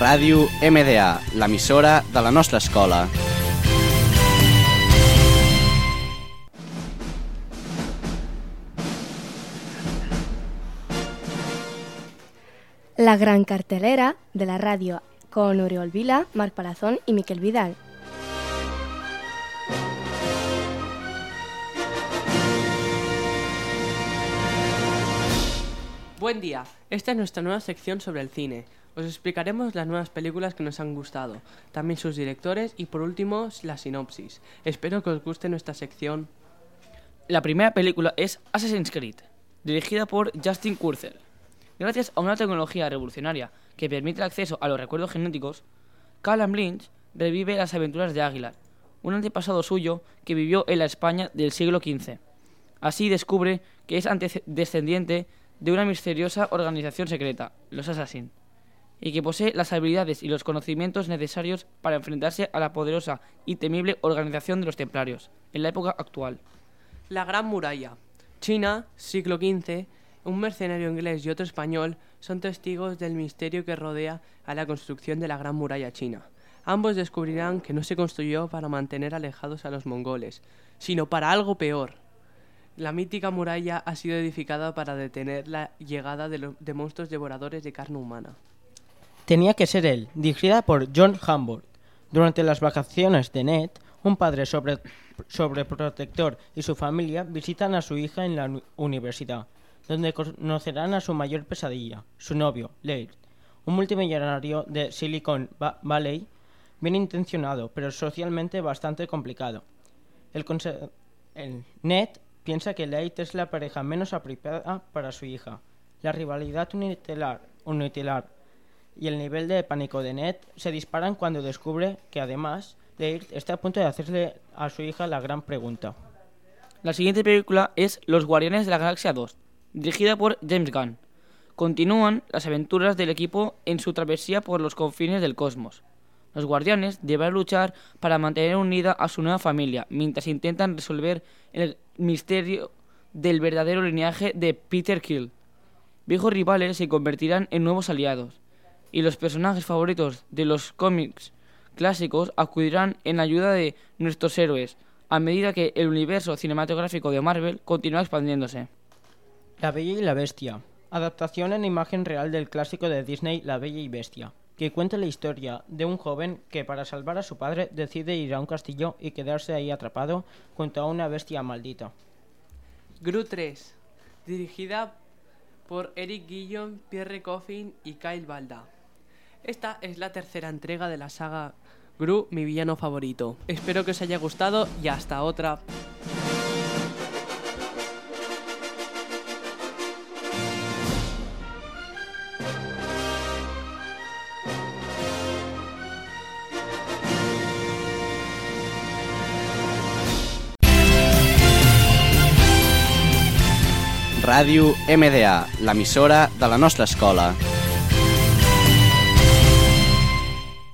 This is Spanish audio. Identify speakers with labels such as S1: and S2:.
S1: Ràdio MDA, l'emissora de la nostra escola.
S2: La gran cartelera de la radio con Oriol Vila, Marc Palazón y Miquel Vidal.
S3: Buen día, esta es nuestra nueva sección sobre el cine. Os explicaremos las nuevas películas que nos han gustado, también sus directores y por último la sinopsis. Espero que os guste nuestra sección.
S4: La primera película es Assassin's Creed, dirigida por Justin Kurzel. Gracias a una tecnología revolucionaria que permite el acceso a los recuerdos genéticos, Callum Lynch revive las aventuras de Aguilar, un antepasado suyo que vivió en la España del siglo XV. Así descubre que es descendiente de una misteriosa organización secreta, los Assassin, y que posee las habilidades y los conocimientos necesarios para enfrentarse a la poderosa y temible organización de los templarios, en la época actual.
S3: La Gran Muralla. China, siglo XV, un mercenario inglés y otro español son testigos del misterio que rodea a la construcción de la Gran Muralla China. Ambos descubrirán que no se construyó para mantener alejados a los mongoles, sino para algo peor. La mítica muralla ha sido edificada para detener la llegada de, monstruos devoradores de carne humana.
S5: Tenía que ser él, dirigida por John Hamburg. Durante las vacaciones de Ned, un padre sobre, sobreprotector y su familia visitan a su hija en la universidad donde conocerán a su mayor pesadilla, su novio, Laird, un multimillonario de Silicon Valley, bien intencionado, pero socialmente bastante complicado. El, Ned piensa que Laird es la pareja menos apropiada para su hija. La rivalidad unitilar, unitilar y el nivel de pánico de Ned se disparan cuando descubre que además Laird está a punto de hacerle a su hija la gran pregunta.
S4: La siguiente película es Los Guardianes de la Galaxia 2, dirigida por James Gunn. Continúan las aventuras del equipo en su travesía por los confines del cosmos. Los guardianes deben luchar para mantener unida a su nueva familia mientras intentan resolver el misterio del verdadero lineaje de Peter Kill. Viejos rivales se convertirán en nuevos aliados, y los personajes favoritos de los cómics clásicos acudirán en ayuda de nuestros héroes a medida que el universo cinematográfico de Marvel continúa expandiéndose.
S5: La Bella y la Bestia. Adaptación en imagen real del clásico de Disney La Bella y Bestia, que cuenta la historia de un joven que para salvar a su padre decide ir a un castillo y quedarse ahí atrapado junto a una bestia maldita.
S3: Gru 3, dirigida por Eric Guillon, Pierre Coffin y Kyle Balda. Esta es la tercera entrega de la saga Gru, mi villano favorito. Espero que os haya gustado y hasta otra.
S1: Ràdio MDA, l'emissora de la nostra escola.